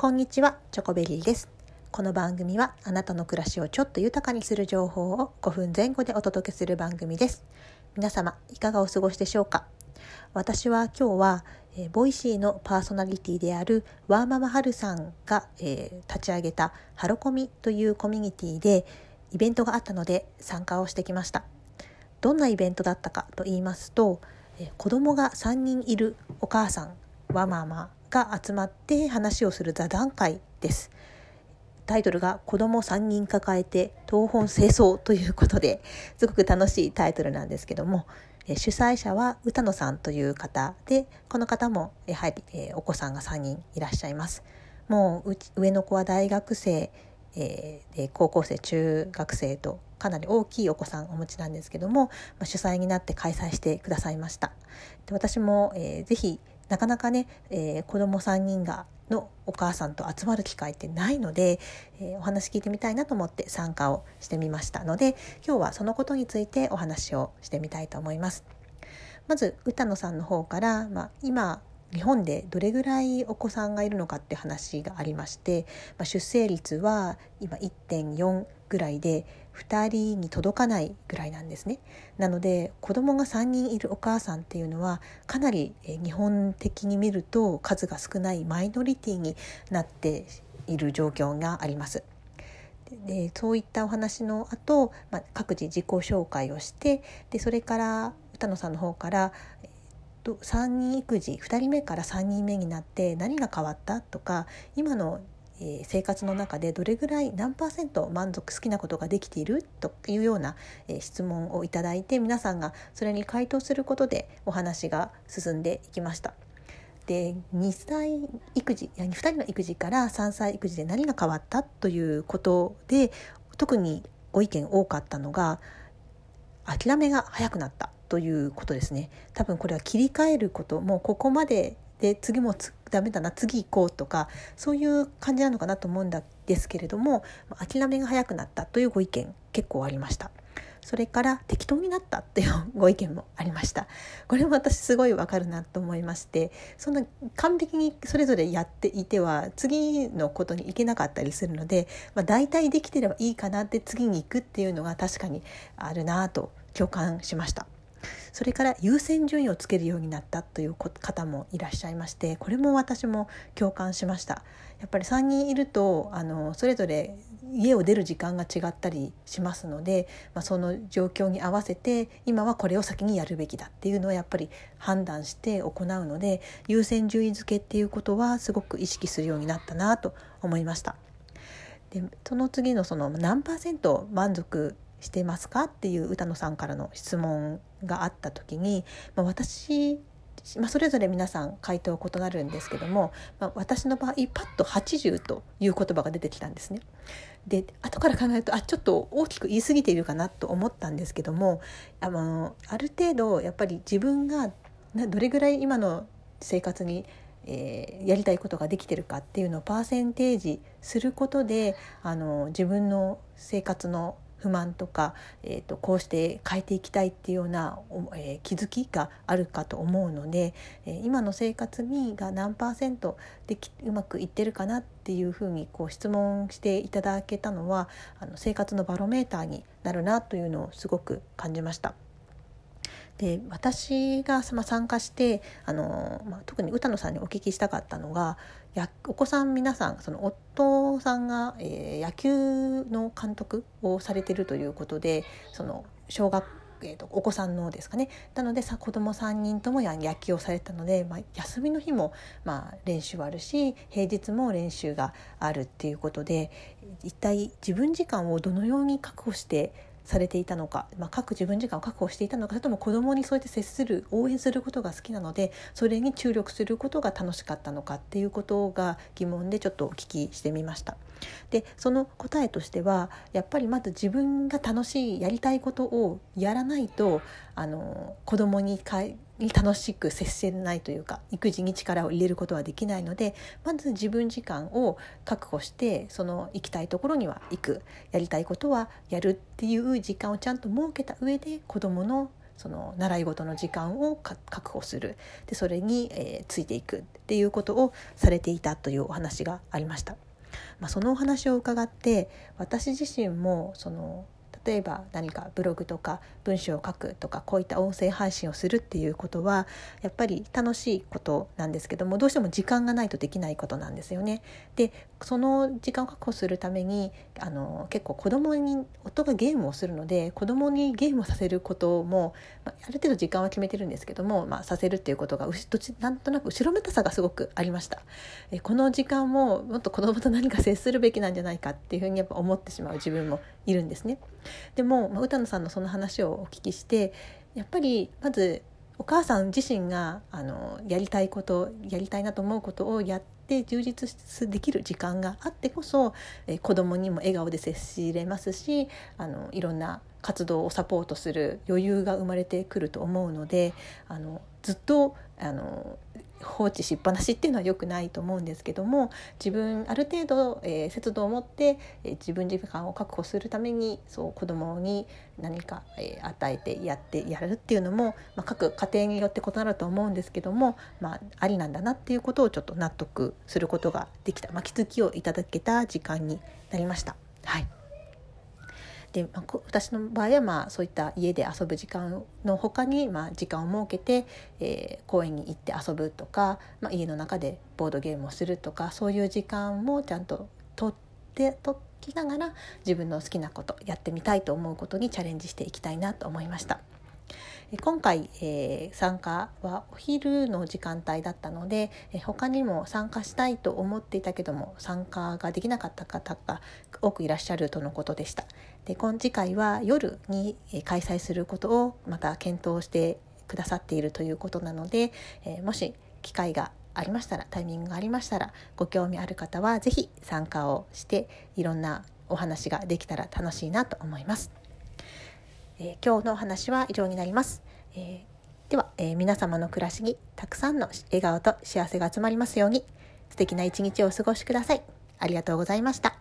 こんにちは、チョコベリーです。この番組はあなたの暮らしをちょっと豊かにする情報を5分前後でお届けする番組です。皆様、いかがお過ごしでしょうか？私は今日は、えー Voicy のパーソナリティであるワーママはるさんが、えー立ち上げたはろこみというコミュニティでイベントがあったので参加をしてきました。どんなイベントだったかと言いますと、えー子供が3人いるお母さん、ワママが集まって話をする座談会です。タイトルが子供3人抱えて東本清掃ということですごく楽しいタイトルなんですけどもえ主催者は歌野さんという方でこの方もやはり、えお子さんが3人いらっしゃいますもううち上の子は大学生、えー高校生中学生とかなり大きいお子さんお持ちなんですけども、まあ、主催になって開催してくださいましたで私も、えーぜひなかなかね、えー子供3人がのお母さんと集まる機会ってないので、えーお話聞いてみたいなと思って参加をしてみましたので今日はそのことについてお話をしてみたいと思います。まず歌野さんの方から、まあ、今日本でどれぐらいお子さんがいるのかって話がありまして、まあ、出生率は今1.4ぐらいで2人に届かないぐらいなんですね。なので子供が3人いるお母さんっていうのはかなりえ日本的に見ると数が少ないマイノリティになっている状況があります。でそういったお話の後、まあ各自自己紹介をしてでそれから歌野さんの方からえっと3人育児2人目から3人目になって何が変わったとか今のえー生活の中でどれぐらい何パーセント満足好きなことができているというような、えー質問をいただいて皆さんがそれに回答することでお話が進んでいきました。で2歳育児いや2人の育児から3歳育児で何が変わったということで特にご意見多かったのが諦めが早くなったということですね多分これは切り替えることもうここまでで次もつダメだな次行こうとかそういう感じなのかなと思うんですけれども諦めが早くなったというご意見結構ありました。それから適当になったっていうご意見もありました。これも私すごいわかるなと思いましてそんな完璧にそれぞれやっていては次のことに行けなかったりするので、まあ、大体できてればいいかなって次に行くっていうのが確かにあるなと共感しました。それから優先順位をつけるようになったという方もいらっしゃいましてこれも私も共感しましたやっぱり3人いるとあのそれぞれ家を出る時間が違ったりしますので、まあ、その状況に合わせて今はこれを先にやるべきだっていうのをやっぱり判断して行うので優先順位付けっていうことはすごく意識するようになったなと思いました。でその次のその何パーセント満足してますかっていう歌野さんからの質問があった時に、まあ、私、まあ、それぞれ皆さん回答異なるんですけども、まあ、私の場合パッと80という言葉が出てきたんですね。で後から考えるとあちょっと大きく言い過ぎているかなと思ったんですけどもあのある程度やっぱり自分がどれぐらい今の生活にえーやりたいことができてるかっていうのをパーセンテージすることであの自分の生活の不満とか、えー、とこうして変えていきたいっていうような、えー気づきがあるかと思うので、えー今の生活にが何パーセントできうまくいってるかなっていうふうにこう質問していただけたのはあの生活のバロメーターになるなというのをすごく感じました。で私が参加してあの、まあ、特に歌野さんにお聞きしたかったのがやお子さん皆さんその夫さんが、えー野球の監督をされてるということでその小学えーとお子さんのですかね。なのでさ子供3人とも野球をされたので、まあ、休みの日も、まあ、練習はあるし平日も練習があるっていうことで一体自分時間をどのように確保してされていたのか、まあ、各自分時間を確保していたのかそれとも子どもにそうやって接する応援することが好きなのでそれに注力することが楽しかったのかっていうことが疑問でちょっとお聞きしてみました。でその答えとしてはやっぱりまず自分が楽しいやりたいことをやらないとあの子供にに楽しく接せないというか育児に力を入れることはできないのでまず自分時間を確保してその行きたいところには行くやりたいことはやるっていう時間をちゃんと設けた上で子どものその習い事の時間を確保するでそれに、えー、ついていくっていうことをされていたというお話がありました。まあ、そのお話を伺って私自身もその例えば何かブログとか文章を書くとかこういった音声配信をするっていうことはやっぱり楽しいことなんですけどもどうしても時間がないとできないことなんですよね。でその時間を確保するためにあの結構子供に夫がゲームをするので子供にゲームをさせることも、まあ、る程度時間は決めてるんですけども、まあ、させるっていうことがどちなんとなく後ろめたさがすごくありました。えこの時間ももっと子供と何か接するべきなんじゃないかっていうふうにやっぱ思ってしまう自分もいるんですね。でも、まあ、歌野さんのその話をお聞きしてやっぱりまずお母さん自身があのやりたいことやりたいなと思うことをやって充実できる時間があってこそ、え子供にも笑顔で接しれますしあのいろんな活動をサポートする余裕が生まれてくると思うのであのずっとあの放置しっぱなしっていうのは良くないと思うんですけども自分ある程度、えー、節度を持って、えー、自分時間を確保するためにそう子供に何か、えー、与えてやってやるっていうのも、まあ、各家庭によって異なると思うんですけども、まあ、ありなんだなっていうことをちょっと納得することができた、まあ、気づきをいただけた時間になりました。はいで、私の場合はまあそういった家で遊ぶ時間の他にまあ時間を設けて、えー、公園に行って遊ぶとか、まあ、家の中でボードゲームをするとかそういう時間もちゃんととってときながら自分の好きなことやってみたいと思うことにチャレンジしていきたいなと思いました。今回、えー、参加はお昼の時間帯だったので、えー、他にも参加したいと思っていたけども参加ができなかった方が多くいらっしゃるとのことでした。で今次回は夜に開催することをまた検討してくださっているということなので、えー、もし機会がありましたらタイミングがありましたらご興味ある方は是非参加をしていろんなお話ができたら楽しいなと思います。えー、今日の話は以上になります。えー、では、えー、皆様の暮らしにたくさんの笑顔と幸せが集まりますように素敵な一日をお過ごしください。ありがとうございました。